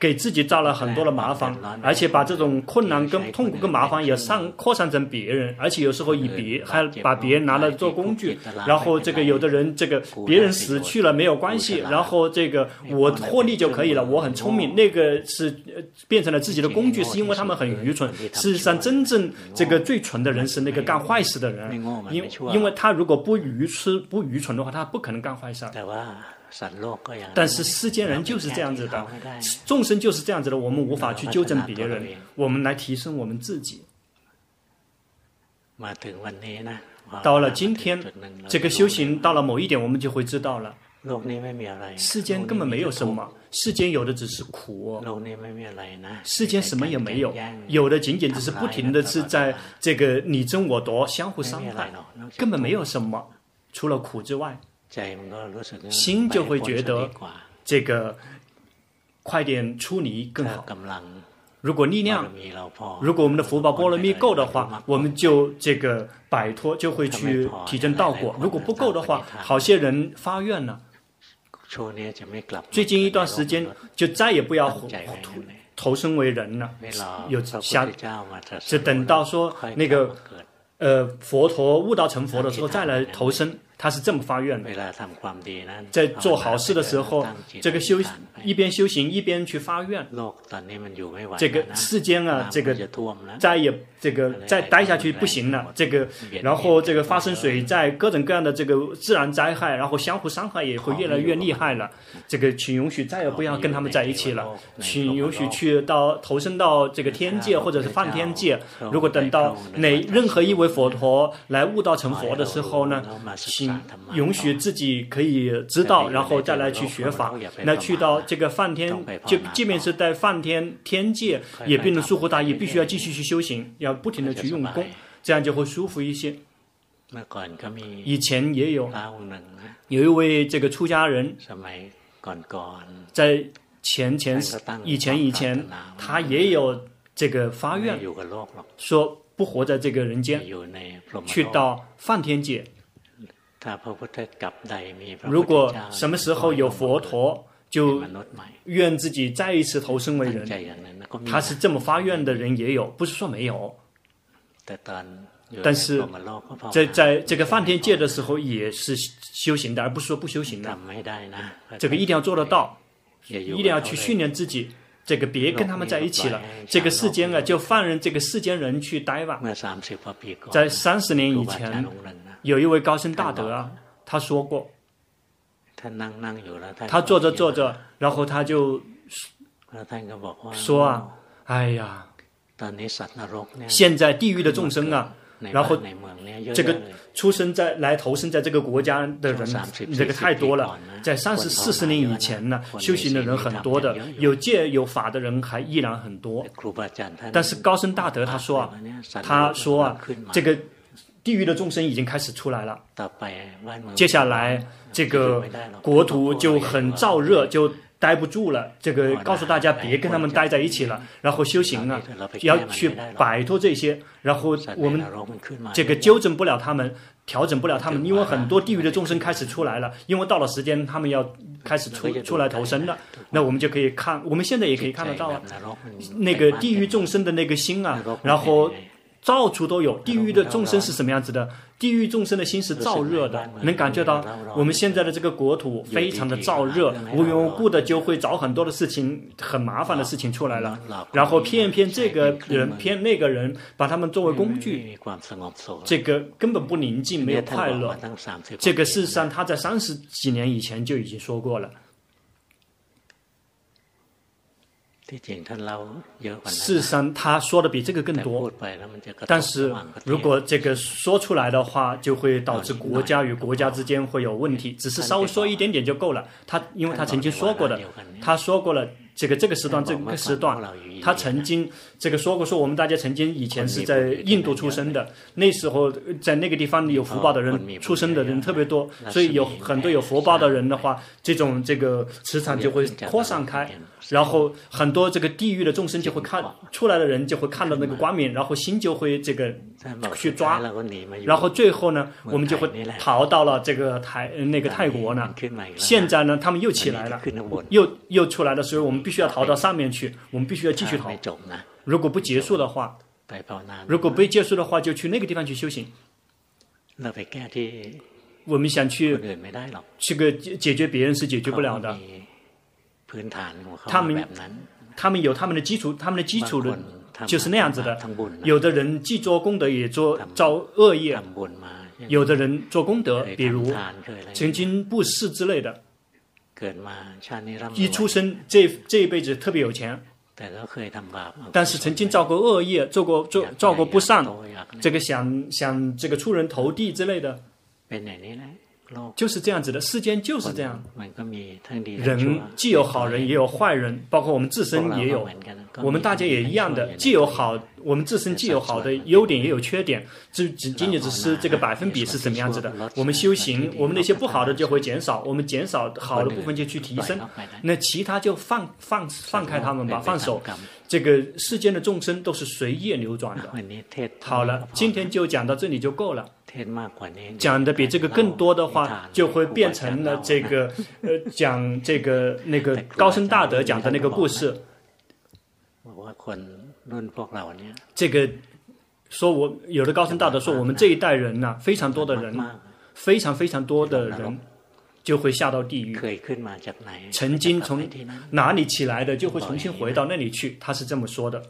A: 给自己造了很多的麻烦，而且把这种困难跟痛苦跟麻烦也上扩散成别人，而且有时候以别还把别人拿来做工具，然后这个有的人这个别人死去了没有关系，然后这个我获利就可以了，我很聪明，那个是变成了自己的工具，是因为他们很愚蠢。事实上，真正这个最蠢的人是那个干坏事的人，因因为他如果不愚痴不愚蠢的话，他不可能干坏事。但是世间人就是这样子的，众生就是这样子的，我们无法去纠正别人，我们来提升我们自己。到了今天，这个修行到了某一点，我们就会知道了，世间根本没有什么，世间有的只是苦，世间什么也没有，有的仅仅只是不停的是在这个你争我夺，相互伤害，根本没有什么，除了苦之外。心就会觉得这个快点出离更好。如果力量，如果我们的福报波罗蜜够的话，我们就这个摆脱，就会去体证道果。如果不够的话，好些人发愿了，最近一段时间就再也不要投投生为人了，有想是等到说那个呃佛陀悟道成佛的时候再来投生。他是这么发愿的，在做好事的时候，这个修一边修行一边去发愿。这个世间啊，这个再也这个再待下去不行了。这个然后这个发生水灾，各种各样的这个自然灾害，然后相互伤害也会越来越厉害了。这个请允许再也不要跟他们在一起了，请允许去到投身到这个天界或者是梵天界。如果等到哪任何一位佛陀来悟道成佛的时候呢，请。允许自己可以知道，然后再来去学法。那去到这个梵天，就即便是在梵天天界，也不能疏忽大意，必须要继续去修行，要不停的去用功，这样就会舒服一些。以前也有，有一位这个出家人，在前前以前以前，他也有这个发愿，说不活在这个人间，去到梵天界。如果什么时候有佛陀，就愿自己再一次投生为人。他是这么发愿的人也有，不是说没有。但是在在这个梵天界的时候也是修行的，而不是说不修行的。这个一定要做得到，一定要去训练自己。这个别跟他们在一起了。这个世间啊，就放任这个世间人去待吧。在三十年以前。有一位高僧大德啊，他说过，他坐着坐着，然后他就说啊，哎呀，现在地狱的众生啊，然后这个出生在来投生在这个国家的人，这个太多了，在三十四十年以前呢，修行的人很多的，有戒有法的人还依然很多，但是高僧大德他说啊，他说啊，这个。地狱的众生已经开始出来了，接下来这个国土就很燥热，就待不住了。这个告诉大家别跟他们待在一起了，然后修行啊，要去摆脱这些，然后我们这个纠正不了他们，调整不了他们，因为很多地狱的众生开始出来了，因为到了时间，他们要开始出出来投生了。那我们就可以看，我们现在也可以看得到啊，那个地狱众生的那个心啊，然后。到处都有地狱的众生是什么样子的？地狱众生的心是燥热的，能感觉到我们现在的这个国土非常的燥热，无缘无故的就会找很多的事情，很麻烦的事情出来了。然后偏偏这个人偏那个人，把他们作为工具，这个根本不宁静，没有快乐。这个事实上他在三十几年以前就已经说过了。事实上，他说的比这个更多。但是如果这个说出来的话，就会导致国家与国家之间会有问题。只是稍微说一点点就够了。他因为他曾经说过的，他说过了。这个这个时段，这个时段，他曾经这个说过，说我们大家曾经以前是在印度出生的，那时候在那个地方有福报的人出生的人特别多，所以有很多有福报的人的话，这种这个磁场就会扩散开，然后很多这个地狱的众生就会看出来的人就会看到那个光明，然后心就会这个去抓，然后最后呢，我们就会逃到了这个泰那个泰国呢，现在呢，他们又起来了，又又出来了，所以，我们。必须要逃到上面去，我们必须要继续逃。如果不结束的话，如果不结束的话，就去那个地方去修行。我们想去这个解决别人是解决不了的。他们他们有他们的基础，他们的基础的就是那样子的。有的人既做功德也做造恶业，有的人做功德，比如曾经布施之类的。一出生这这一辈子特别有钱，但是曾经造过恶业，做过做造过不善，这个想想这个出人头地之类的。就是这样子的，世间就是这样。人既有好人，也有坏人，包括我们自身也有。我们大家也一样的，既有好，我们自身既有好的优点，也有缺点。只只仅仅只是这个百分比是什么样子的。我们修行，我们那些不好的就会减少，我们减少好的部分就去提升。那其他就放放放开他们吧，放手。这个世间的众生都是随业流转的。好了，今天就讲到这里就够了。讲的比这个更多的话，就会变成了这个呃，讲这个那个 高僧大德讲的那个故事。这个说我有的高僧大德说，我们这一代人呐，非常多的人，非常非常多的人就会下到地狱。曾经从哪里起来的，就会重新回到那里去。他是这么说的。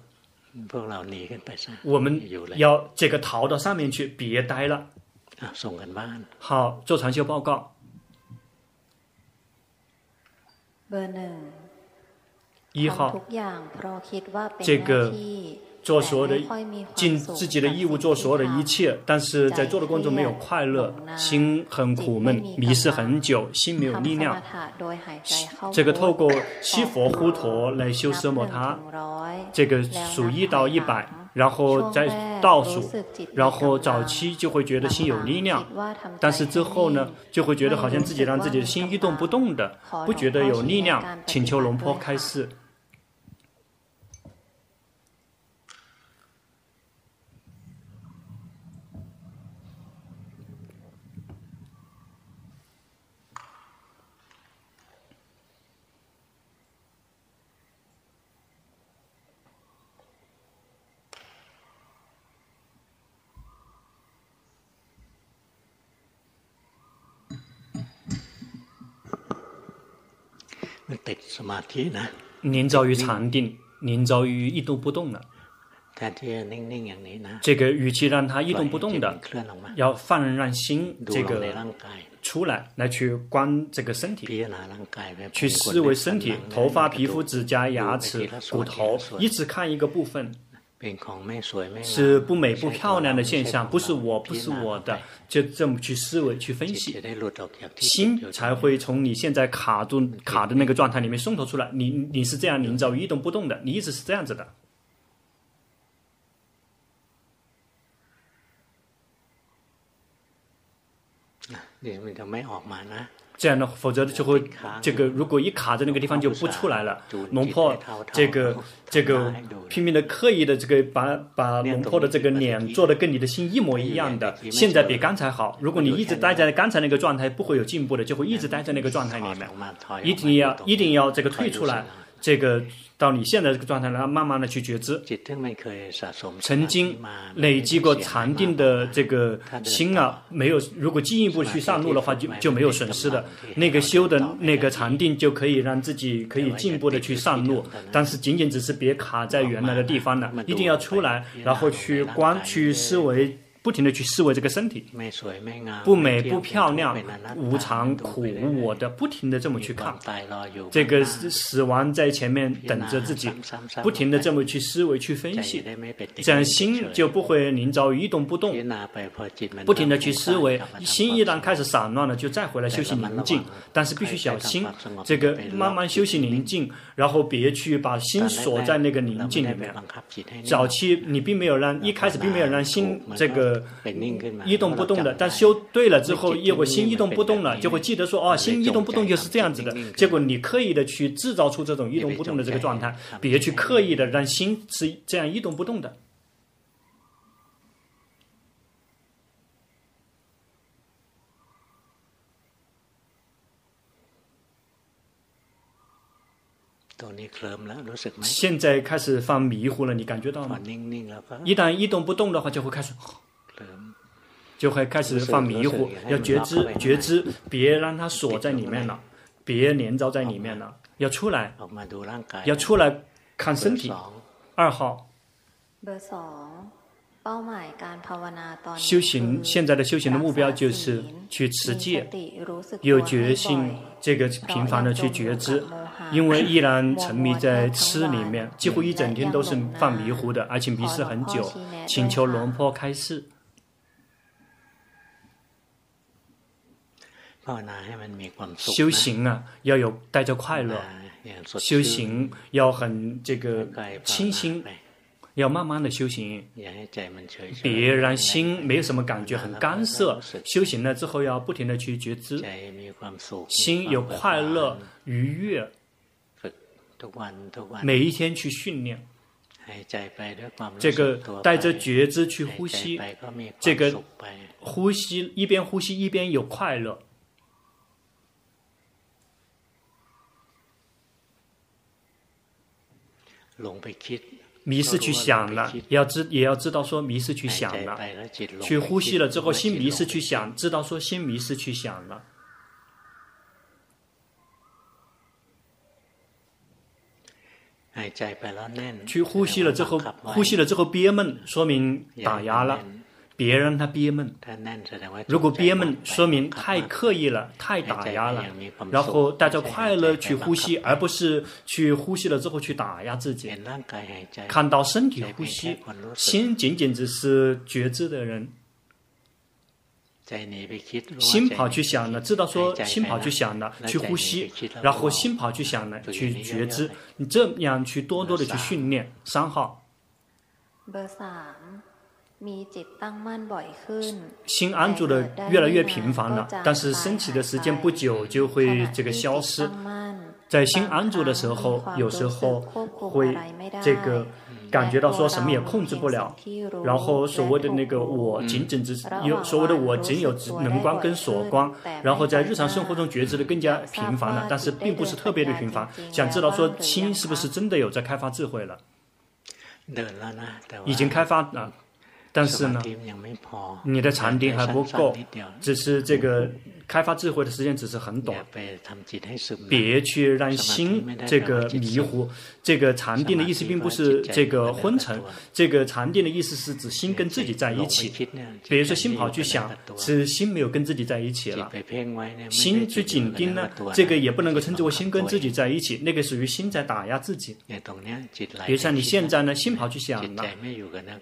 A: 我们要这个逃到上面去，别待了。好，做长修报告。一号，这个。做所有的尽自己的义务，做所有的一切，但是在做的过程中没有快乐，心很苦闷，迷失很久，心没有力量。这个透过西佛呼陀来修奢摩他，这个数一到一百，然后再倒数，然后早期就会觉得心有力量，但是之后呢，就会觉得好像自己让自己的心一动不动的，不觉得有力量，请求龙坡开示。您遭遇禅定，您遭遇一动不动了。这个与其让它一动不动的，要放让心这个出来，来去观这个身体，去思维身体，头发、皮肤、指甲、牙齿、骨头，一直看一个部分。是不美不漂亮的现象，不是我，不是我的，就这么去思维去分析，心才会从你现在卡住卡的那个状态里面松脱出来。你你是这样营造一动不动的，你一直是这样子的。这样的，否则就会这个如果一卡在那个地方就不出来了。龙婆这个这个拼命的刻意的这个把把龙婆的这个脸做的跟你的心一模一样的，现在比刚才好。如果你一直待在刚才那个状态，不会有进步的，就会一直待在那个状态里面。一定要一定要这个退出来，这个。到你现在这个状态，然后慢慢的去觉知。曾经累积过禅定的这个心啊，没有，如果进一步去上路的话，就就没有损失的。那个修的那个禅定就可以让自己可以进一步的去上路，但是仅仅只是别卡在原来的地方了，一定要出来，然后去观去思维。不停的去思维这个身体，不美不漂亮，无常苦无我的，不停的这么去看，这个死亡在前面等着自己，不停的这么去思维去分析，这样心就不会临着一动不动，不停的去思维，心一旦开始散乱了，就再回来休息宁静，但是必须小心，这个慢慢休息宁静，然后别去把心锁在那个宁静里面。早期你并没有让，一开始并没有让心这个。一动不动的，但修对了之后，如果心一动不动了，就会记得说，哦，心一动不动就是这样子的。结果你刻意的去制造出这种一动不动的这个状态，别去刻意的让心是这样一动不动的。现在开始犯迷糊了，你感觉到吗？一旦一动不动的话，就会开始。就会开始犯迷糊，要觉知觉知，别让它锁在里面了，别连着在里面了，要出来，要出来看身体。二号，修行现在的修行的目标就是去持戒，有决心，这个频繁的去觉知，因为依然沉迷在吃里面，几乎一整天都是犯迷糊的，而且迷失很久，请求龙婆开示。修行啊，要有带着快乐；修行要很这个清新，要慢慢的修行，别让心没有什么感觉，很干涩。修行了之后，要不停的去觉知，心有快乐、愉悦，每一天去训练，这个带着觉知去呼吸，这个呼吸一边呼吸一边有快乐。迷失去想了，要知也要知道说迷失去想了，去呼吸了之后心迷失去想，知道说心迷失去想了。去呼吸了之后，呼吸了之后憋闷，说明打压了。别让他憋闷，如果憋闷，说明太刻意了，太打压了。然后带着快乐去呼吸，而不是去呼吸了之后去打压自己。看到身体呼吸，心仅仅只是觉知的人，心跑去想了，知道说心跑去想了，去呼吸，然后心跑去想了，去觉知。你这样去多多的去训练。三号。心安住的越来越频繁了，但是升起的时间不久就会这个消失。在心安住的时候，有时候会这个感觉到说什么也控制不了，然后所谓的那个我仅仅只是有所谓的我仅有能观跟所观，然后在日常生活中觉知的更加频繁了，但是并不是特别的频繁。想知道说心是不是真的有在开发智慧了？已经开发了。但是呢，你的禅定还不够，只是这个开发智慧的时间只是很短。别去让心这个迷糊。这个禅定的意思并不是这个昏沉，这个禅定的意思是指心跟自己在一起。比如说心跑去想，是心没有跟自己在一起了。心去紧盯呢，这个也不能够称之为心跟自己在一起，那个属于心在打压自己。比如像你现在呢，心跑去想了，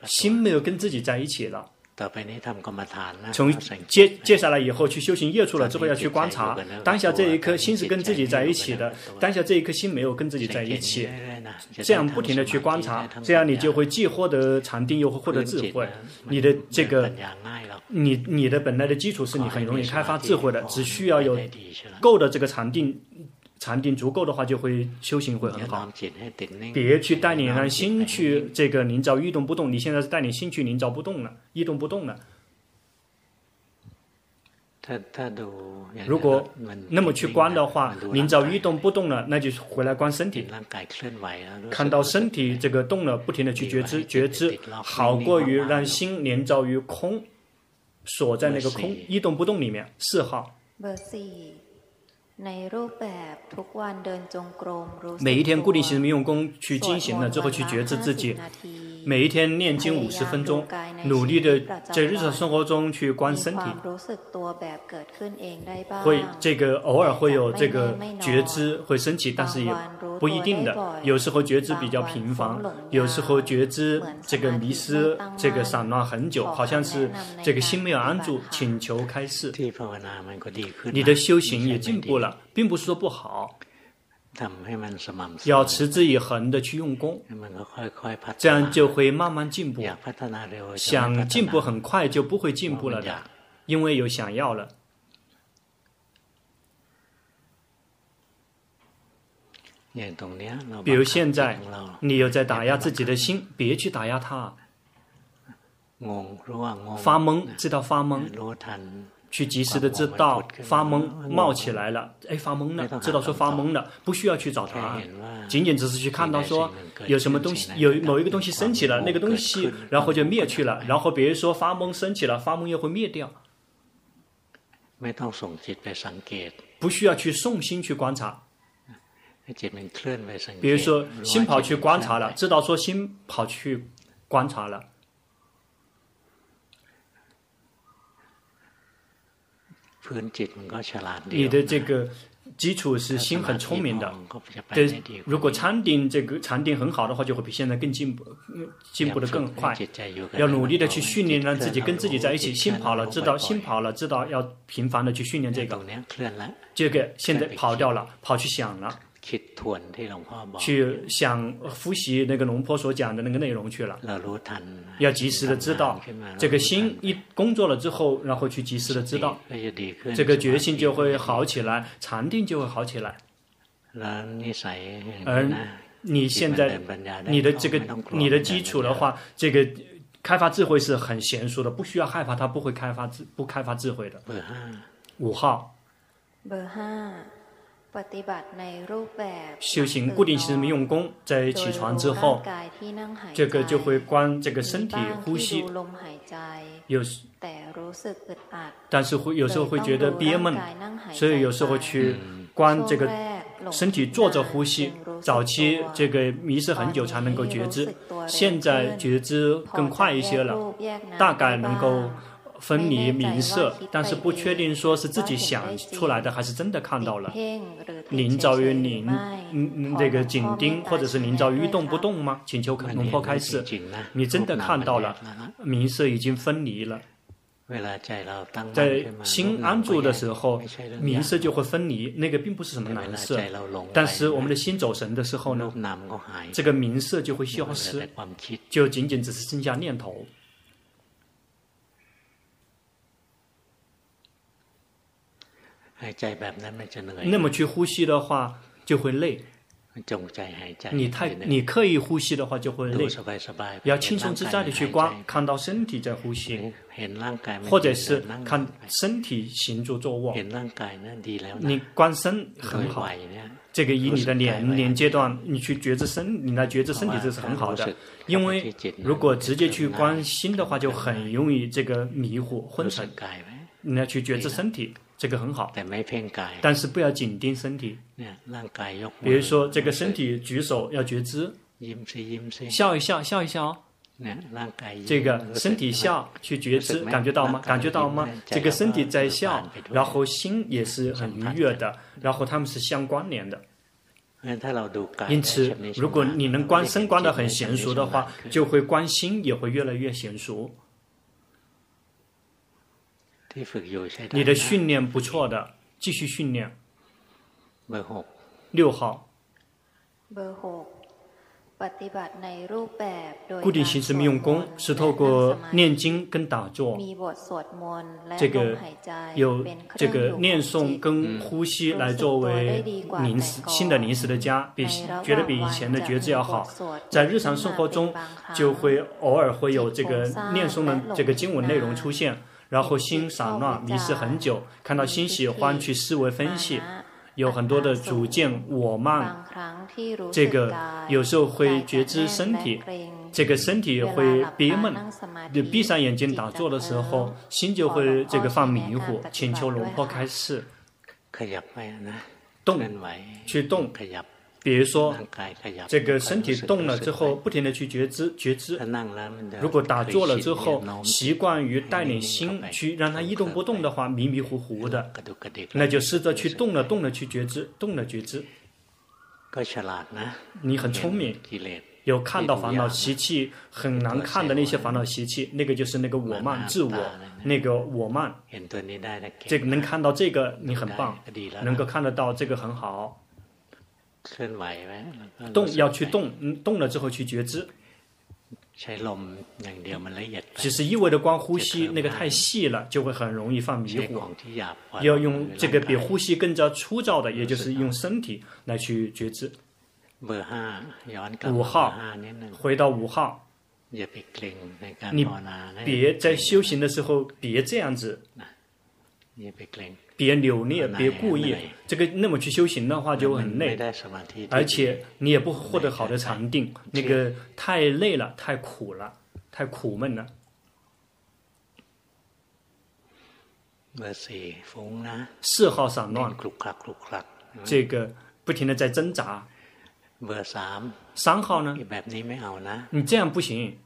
A: 心没有跟自己在一起了。从接接下来以后去修行业处了之后要去观察当下这一颗心是跟自己在一起的，当下这一颗心没有跟自己在一起，这样不停的去观察，这样你就会既获得禅定又会获得智慧。你的这个，你你的本来的基础是你很容易开发智慧的，只需要有够的这个禅定。禅定足够的话，就会修行会很好。别去带领让心去这个凝照一动不动，你现在是带领心去凝照不动了，一动不动了。如果那么去观的话，凝照一动不动了，那就回来观身体，看到身体这个动了，不停的去觉知觉知，好过于让心连照于空，锁在那个空一动不动里面。四号。每一天固定行用功去进行了之后去觉知自己，每一天念经五十分钟，努力的在日常生活中去观身体，会这个偶尔会有这个觉知会升起，但是也不一定的，有时候觉知比较频繁，有时候觉知这个迷失这个散乱很久，好像是这个心没有安住，请求开示，你的修行也进步了。并不是说不好，要持之以恒的去用功，这样就会慢慢进步。想进步很快就不会进步了的，因为有想要了。比如现在，你又在打压自己的心，别去打压它。发懵，知道发懵。去及时的知道发懵冒起来了，哎，发懵了，知道说发懵了，不需要去找答案，仅仅只是去看到说有什么东西，有某一个东西升起了，那个东西然后就灭去了，然后比如说发懵升起了，发懵又会灭掉，不需要去送心去观察，比如说心跑去观察了，知道说心跑去观察了。你的这个基础是心很聪明的，对，如果禅定这个禅定很好的话，就会比现在更进步，进步的更快。要努力的去训练，让自己跟自己在一起。心跑了，知道心跑了，知道要频繁的去训练这个。这个现在跑掉了，跑去想了。去想复习那个龙坡所讲的那个内容去了，要及时的知道，这个心一工作了之后，然后去及时的知道，这个决心就会好起来，禅定就会好起来。而你现在你的这个你的基础的话，这个开发智慧是很娴熟的，不需要害怕它不会开发智不开发智慧的。五号。修行固定型用功，在起床之后，这个就会观这个身体呼吸，有时，但是会有时候会觉得憋闷，所以有时候去观这个身体坐着呼吸。早期这个迷失很久才能够觉知，现在觉知更快一些了，大概能够。分离名色，但是不确定说是自己想出来的还是真的看到了。您遭于您，嗯，这个紧盯，或者是您遭于一动不动吗？请求龙婆开示。你真的看到了，名色已经分离了。在心安住的时候，名色就会分离，那个并不是什么难事。但是我们的心走神的时候呢，这个名色就会消失，就仅仅只是剩下念头。那么去呼吸的话就会累。你太你刻意呼吸的话就会累。要轻松自在的去观，看到身体在呼吸，或者是看身体行住坐卧。你观身很好，这个以你的年年阶段，你去觉知身，你来觉知身体这是很好的。因为如果直接去观心的话，就很容易这个迷糊昏沉。你要去觉知身体。这个很好，但是不要紧盯身体。比如说，这个身体举手要觉知，笑一笑，笑一笑。这个身体笑去觉知，感觉到吗？感觉到吗？这个身体在笑，然后心也是很愉悦的，然后他们是相关联的。因此，如果你能观身观得很娴熟的话，就会观心也会越来越娴熟。你的训练不错的，继续训练。六号。固定形式命用功是透过念经跟打坐，这个有这个念诵跟呼吸来作为临时新的临时的家，比觉得比以前的觉知要好。在日常生活中，就会偶尔会有这个念诵的这个经文内容出现，然后心散乱迷失很久，看到心喜欢去思维分析。有很多的主见我慢，这个有时候会觉知身体，这个身体会憋闷，就闭上眼睛打坐的时候，心就会这个放迷糊。请求龙婆开示，动，去动。比如说，这个身体动了之后，不停的去觉知觉知。如果打坐了之后，习惯于带领心去让它一动不动的话，迷迷糊糊的，那就试着去动了动了去觉知，动了觉知。你很聪明，有看到烦恼习气很难看的那些烦恼习气，那个就是那个我慢自我，那个我慢。这个能看到这个，你很棒，能够看得到这个很好。动要去动，动了之后去觉知。只是意味着光呼吸，那个太细了，就会很容易犯迷糊。要用这个比呼吸更加粗糙的，也就是用身体来去觉知。五号，回到五号，你别在修行的时候别这样子。别扭捏，别故意，这个那么去修行的话就很累，而且你也不获得好的禅定，那个太累了，太苦了，太苦闷了。四号散乱，这个不停的在挣扎。三。号呢？你这样不行，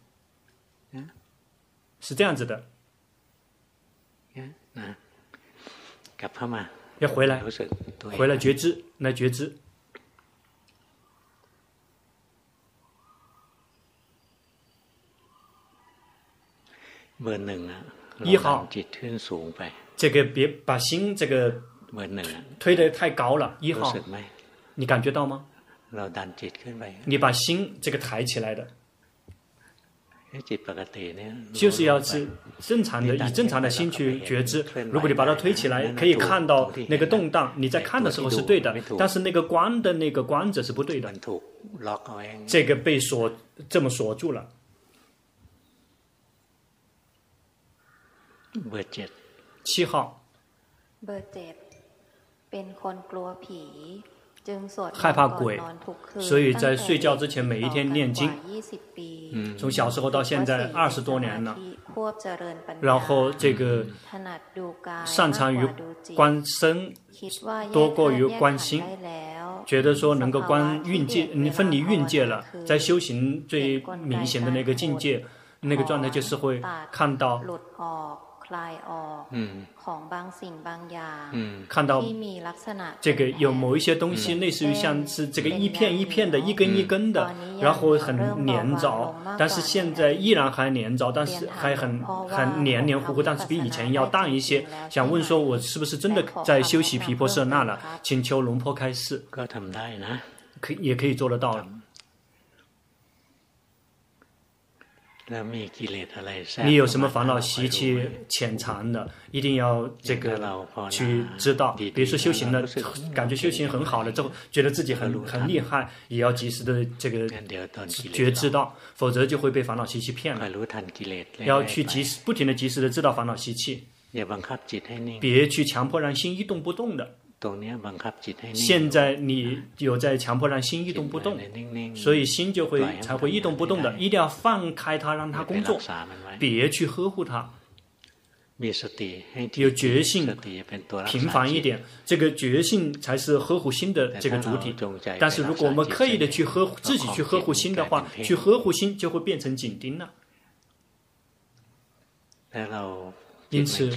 A: 是这样子的。要回来，回来觉知，来觉知。一号，这个别把心这个推得太高了。一号，你感觉到吗？你把心这个抬起来的。就是要是正常的，以正常的心去觉知。如果你把它推起来，可以看到那个动荡。你在看的时候是对的，但是那个光的那个光者是不对的。这个被锁，这么锁住了。七号。害怕鬼，所以在睡觉之前每一天念经。嗯，从小时候到现在二十多年了。然后这个擅长于观身多过于观心，觉得说能够观运界，你分离运界了，在修行最明显的那个境界，那个状态就是会看到。嗯，嗯，看到这个有某一些东西，类似于像是这个一片一片的，一根一根的，然后很粘着，但是现在依然还粘着，但是还很很黏黏糊糊，但是比以前要淡一些。想问说，我是不是真的在修习皮婆舍那了？请求龙婆开示。可也可以做得到。你有什么烦恼习气潜藏的，一定要这个去知道。比如说修行的，感觉修行很好了之后，觉得自己很很厉害，也要及时的这个觉知到，否则就会被烦恼习气骗了。要去及时不停的及时的知道烦恼习气，别去强迫让心一动不动的。现在你有在强迫让心一动不动，所以心就会才会一动不动的。一定要放开它，让它工作，别去呵护它。有觉性，频繁一点，这个觉性才是呵护心的这个主体。但是如果我们刻意的去呵护自己去呵护心的话，去呵护心就会变成紧盯了。因此，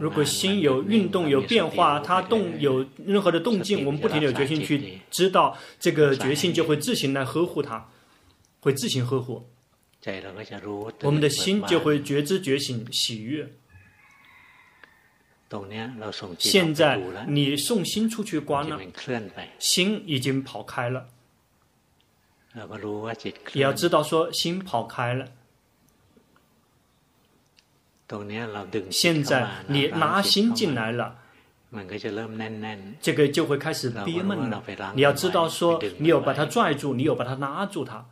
A: 如果心有运动、有变化，它动有任何的动静，我们不停的有决心去知道，这个决心就会自行来呵护它，会自行呵护。我们的心就会觉知觉醒喜悦。现在你送心出去观了，心已经跑开了。也要知道说心跑开了。现在你拿心进来了，这个就会开始憋闷了。你要知道说，你有把它拽住，你有把它拉住它。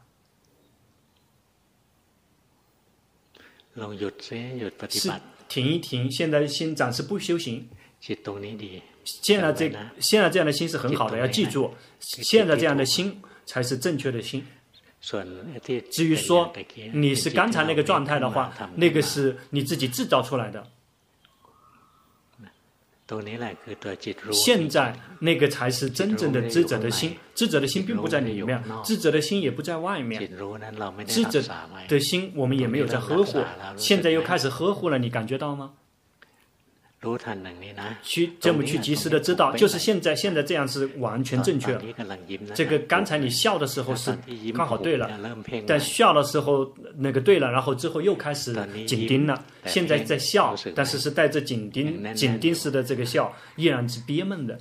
A: 是停一停，现在心暂时不修行。现在这现在这样的心是很好的，要记住，现在这样的心才是正确的心。至于说你是刚才那个状态的话，那个是你自己制造出来的。现在那个才是真正的智者的心，智者的心并不在里面，智者的心也不在外面。智者的心我们也没有在呵护，现在又开始呵护了，你感觉到吗？去这么去及时的知道，就是现在现在这样是完全正确了。这个刚才你笑的时候是刚好对了，但笑的时候那个对了，然后之后又开始紧盯了。现在在笑，但是是带着紧盯紧盯式的这个笑，依然是憋闷的。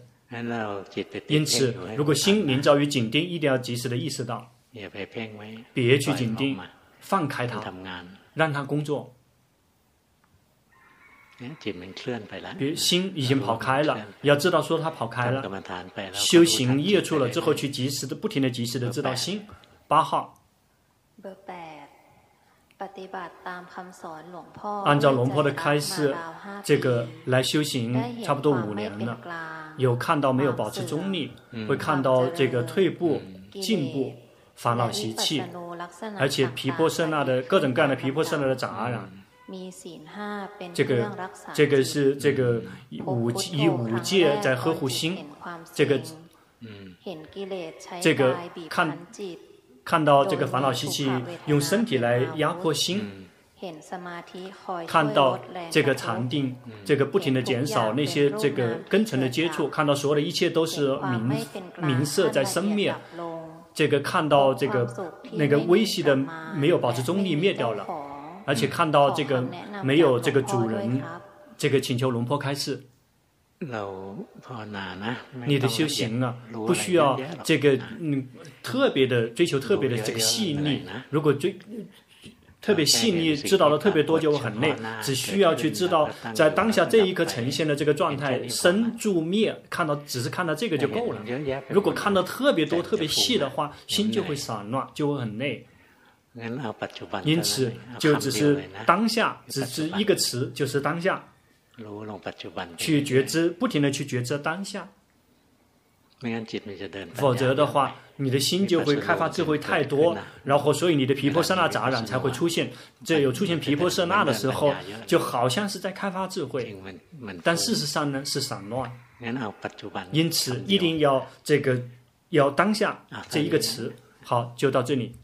A: 因此，如果心临着于紧盯，一定要及时的意识到，别去紧盯，放开它，让它工作。别心已经跑开了，要知道说他跑开了。修行业处了之后，去及时的、不停的、及时的知道心。八号。按照龙婆的开示，这个来修行差不多五年了，有看到没有保持中立，会看到这个退步、进步、烦恼习气，而且皮婆舍那的各种各样的皮婆舍那的杂染。这个这个是这个五以五戒在呵护心，这个这个看看到这个烦恼习气用身体来压迫心，看到这个禅定这个不停的减少那些这个根尘的接触，看到所有的一切都是明明色在生灭，这个看到这个那个微细的没有保持中立灭掉了。而且看到这个没有这个主人，这个请求龙婆开示。你的修行啊，不需要这个嗯特别的追求特别的这个细腻。如果追特别细腻，知道的特别多就会很累。只需要去知道在当下这一刻呈现的这个状态，生住灭，看到只是看到这个就够了。如果看到特别多特别细的话，心就会散乱，就会很累。因此，就只是当下，只是一个词，就是当下。去觉知，不停的去觉知当下。否则的话，你的心就会开发智慧太多，然后所以你的皮婆舍那杂染才会出现。这有出现皮婆舍那的时候，就好像是在开发智慧，但事实上呢是散乱。因此，一定要这个要当下这一个词。好，就到这里。